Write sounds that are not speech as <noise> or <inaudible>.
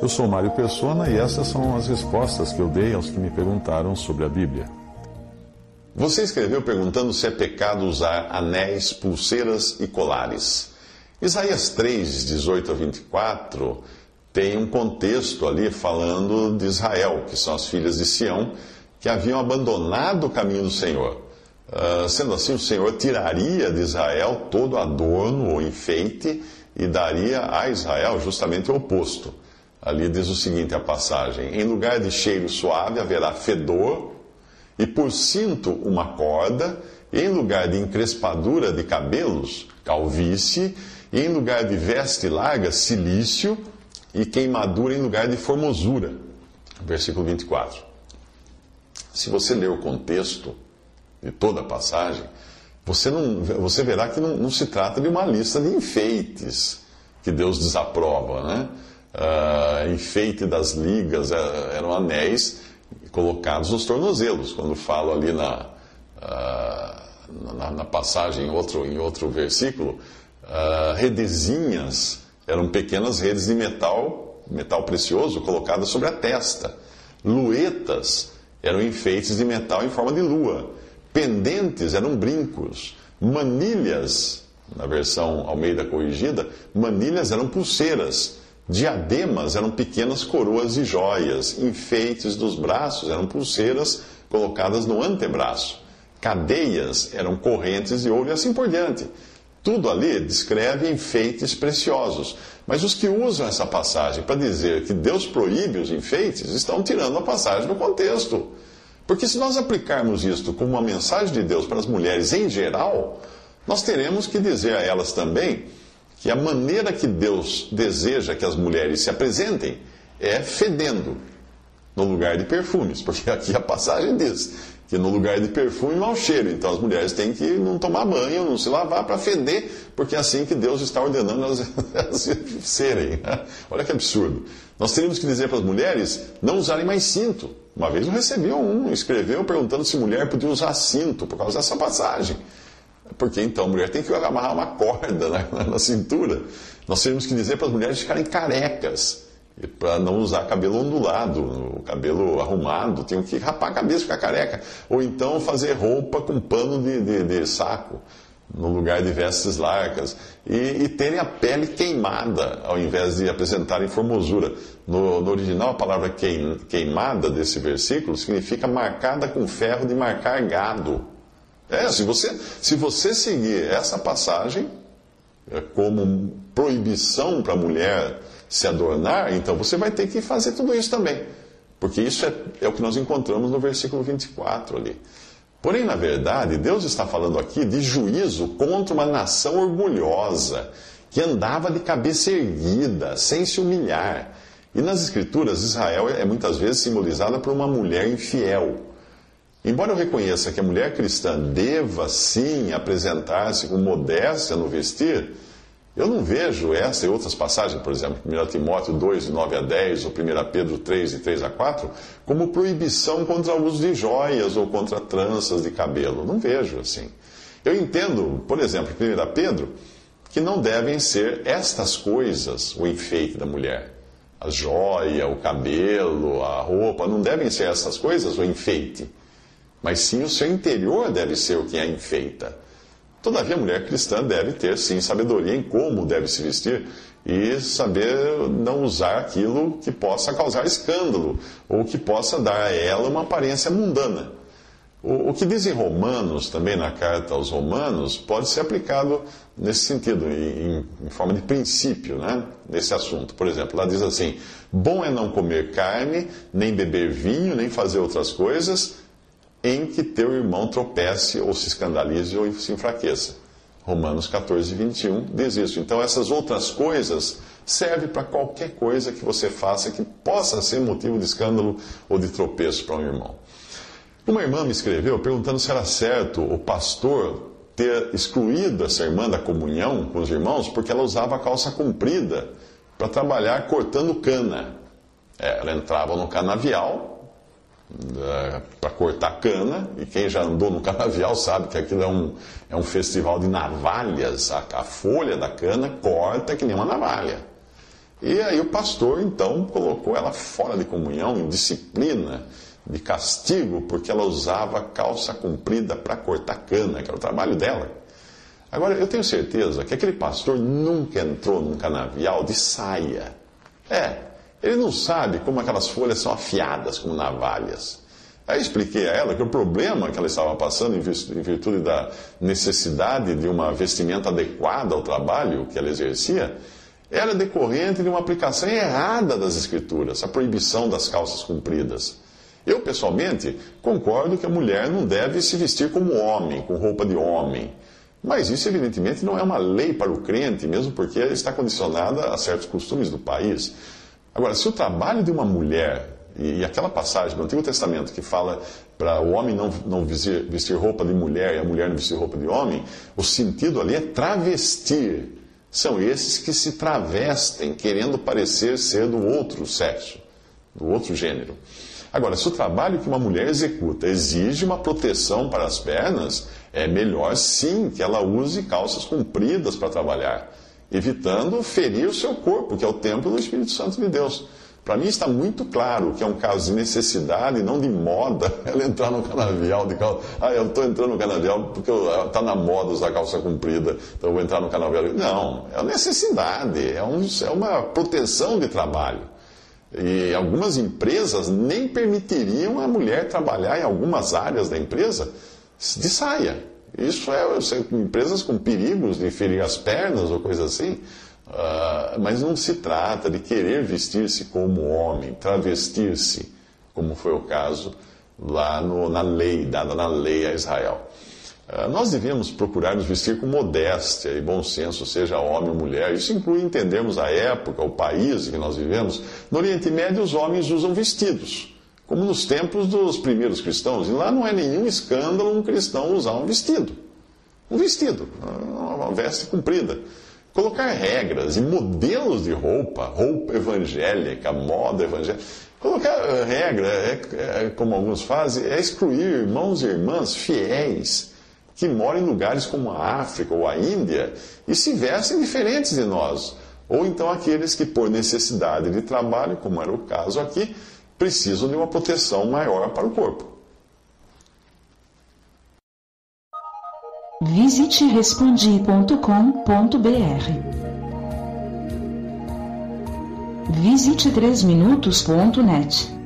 Eu sou Mário Persona e essas são as respostas que eu dei aos que me perguntaram sobre a Bíblia. Você escreveu perguntando se é pecado usar anéis, pulseiras e colares. Isaías 3, 18 a 24 tem um contexto ali falando de Israel, que são as filhas de Sião, que haviam abandonado o caminho do Senhor. Uh, sendo assim, o Senhor tiraria de Israel todo adorno ou enfeite e daria a Israel justamente o oposto. Ali diz o seguinte a passagem: Em lugar de cheiro suave haverá fedor, e por cinto uma corda, em lugar de encrespadura de cabelos, calvície, e em lugar de veste larga, silício, e queimadura em lugar de formosura. Versículo 24. Se você ler o contexto de toda a passagem, você, não, você verá que não, não se trata de uma lista de enfeites que Deus desaprova, né? uh, enfeite das ligas, uh, eram anéis colocados nos tornozelos. Quando falo ali na, uh, na, na, passagem, em outro, em outro versículo, redezinhas eram pequenas redes de metal, metal precioso, colocadas sobre a testa. Luetas eram enfeites de metal em forma de lua. Pendentes eram brincos. Manilhas, na versão Almeida corrigida, manilhas eram pulseiras Diademas eram pequenas coroas e joias, enfeites dos braços eram pulseiras colocadas no antebraço, cadeias eram correntes de ouro e assim por diante. Tudo ali descreve enfeites preciosos. Mas os que usam essa passagem para dizer que Deus proíbe os enfeites estão tirando a passagem do contexto. Porque se nós aplicarmos isto como uma mensagem de Deus para as mulheres em geral, nós teremos que dizer a elas também que a maneira que Deus deseja que as mulheres se apresentem é fedendo no lugar de perfumes, porque aqui a passagem diz que no lugar de perfume mau cheiro, então as mulheres têm que não tomar banho, não se lavar para feder, porque é assim que Deus está ordenando elas, <laughs> elas serem. Olha que absurdo. Nós teríamos que dizer para as mulheres não usarem mais cinto. Uma vez eu recebi um, escreveu perguntando se mulher podia usar cinto por causa dessa passagem. Porque então a mulher tem que amarrar uma corda na, <laughs> na cintura. Nós temos que dizer para as mulheres ficarem carecas, para não usar cabelo ondulado, cabelo arrumado, tem que rapar a cabeça, ficar careca. Ou então fazer roupa com pano de, de, de saco, no lugar de vestes largas. E, e, terem a pele queimada, ao invés de apresentarem formosura. No, no original, a palavra queimada desse versículo significa marcada com ferro de marcar gado. É, se você, se você seguir essa passagem é, como proibição para a mulher se adornar, então você vai ter que fazer tudo isso também. Porque isso é, é o que nós encontramos no versículo 24 ali. Porém, na verdade, Deus está falando aqui de juízo contra uma nação orgulhosa, que andava de cabeça erguida, sem se humilhar. E nas Escrituras, Israel é muitas vezes simbolizada por uma mulher infiel. Embora eu reconheça que a mulher cristã deva sim apresentar-se com modéstia no vestir, eu não vejo essa e outras passagens, por exemplo, 1 Timóteo 2, de 9 a 10, ou 1 Pedro 3, de 3 a 4, como proibição contra o uso de joias ou contra tranças de cabelo. Não vejo assim. Eu entendo, por exemplo, 1 Pedro, que não devem ser estas coisas o enfeite da mulher. A joia, o cabelo, a roupa, não devem ser essas coisas o enfeite mas sim o seu interior deve ser o que a enfeita. Todavia, a mulher cristã deve ter, sim, sabedoria em como deve se vestir e saber não usar aquilo que possa causar escândalo ou que possa dar a ela uma aparência mundana. O, que diz em Romanos, também na carta aos Romanos, pode ser aplicado nesse sentido, em, em forma de princípio, né? nesse assunto. Por exemplo, lá diz assim: Bom é não comer carne, nem beber vinho, nem fazer outras coisas em que teu irmão tropece ou se escandalize ou se enfraqueça. Romanos 14, 21 diz isso. Então, essas outras coisas servem para qualquer coisa que você faça que possa ser motivo de escândalo ou de tropeço para um irmão. Uma irmã me escreveu perguntando se era certo o pastor ter excluído essa irmã da comunhão com os irmãos porque ela usava a calça comprida para trabalhar cortando cana. É, ela entrava no canavial para cortar cana, e quem já andou no canavial sabe que aquilo é um, é um festival de navalhas. A, a folha da cana corta que nem uma navalha. E aí o pastor então colocou ela fora de comunhão, em disciplina, de castigo, porque ela usava calça comprida para cortar cana, que era o trabalho dela. Agora, eu tenho certeza que aquele pastor nunca entrou num canavial de saia. É, ele não sabe como aquelas folhas são afiadas como navalhas. Aí expliquei a ela que o problema que ela estava passando, em virtude da necessidade de uma vestimenta adequada ao trabalho que ela exercia, era decorrente de uma aplicação errada das Escrituras, a proibição das calças compridas. Eu, pessoalmente, concordo que a mulher não deve se vestir como homem, com roupa de homem. Mas isso, evidentemente, não é uma lei para o crente, mesmo porque está condicionada a certos costumes do país. Agora, se o trabalho de uma mulher e, aquela passagem do Antigo Testamento que fala para o homem não, não vestir, vestir roupa de mulher e a mulher não vestir roupa de homem, o sentido ali é travestir. São esses que se travestem, querendo parecer ser do outro sexo, do outro gênero. Agora, se o trabalho que uma mulher executa exige uma proteção para as pernas, é melhor sim que ela use calças compridas para trabalhar, evitando ferir o seu corpo, que é o templo do Espírito Santo de Deus. Para mim está muito claro que é um caso de necessidade, não de moda, <laughs> ela entrar no canavial de calça. Ah, eu estou entrando no canavial porque está na moda usar calça comprida, então eu vou entrar no canavial. Não, é uma necessidade, é, um, é uma proteção de trabalho. E algumas empresas nem permitiriam a mulher trabalhar em algumas áreas da empresa de saia. Isso é, empresas com perigos de ferir as pernas ou coisa assim. Uh, mas não se trata de querer vestir-se como homem, travestir-se, como foi o caso lá no, na lei, dada na lei a Israel. Uh, nós devemos procurar nos vestir com modéstia e bom senso, seja homem ou mulher. Isso inclui entendermos a época, o país em que nós vivemos. No Oriente Médio, os homens usam vestidos, como nos tempos dos primeiros cristãos. E lá não é nenhum escândalo um cristão usar um vestido. Um vestido, uma veste comprida. Colocar regras e modelos de roupa, roupa evangélica, moda evangélica. Colocar eh, regra, é, é, como alguns fazem, é excluir irmãos e irmãs fiéis que moram em lugares como a África ou a Índia e se vestem diferentes de nós. Ou então aqueles que, por necessidade de trabalho, como era o caso aqui, precisam de uma proteção maior para o corpo. Visite respondi.com.br. Visite 3minutos.net.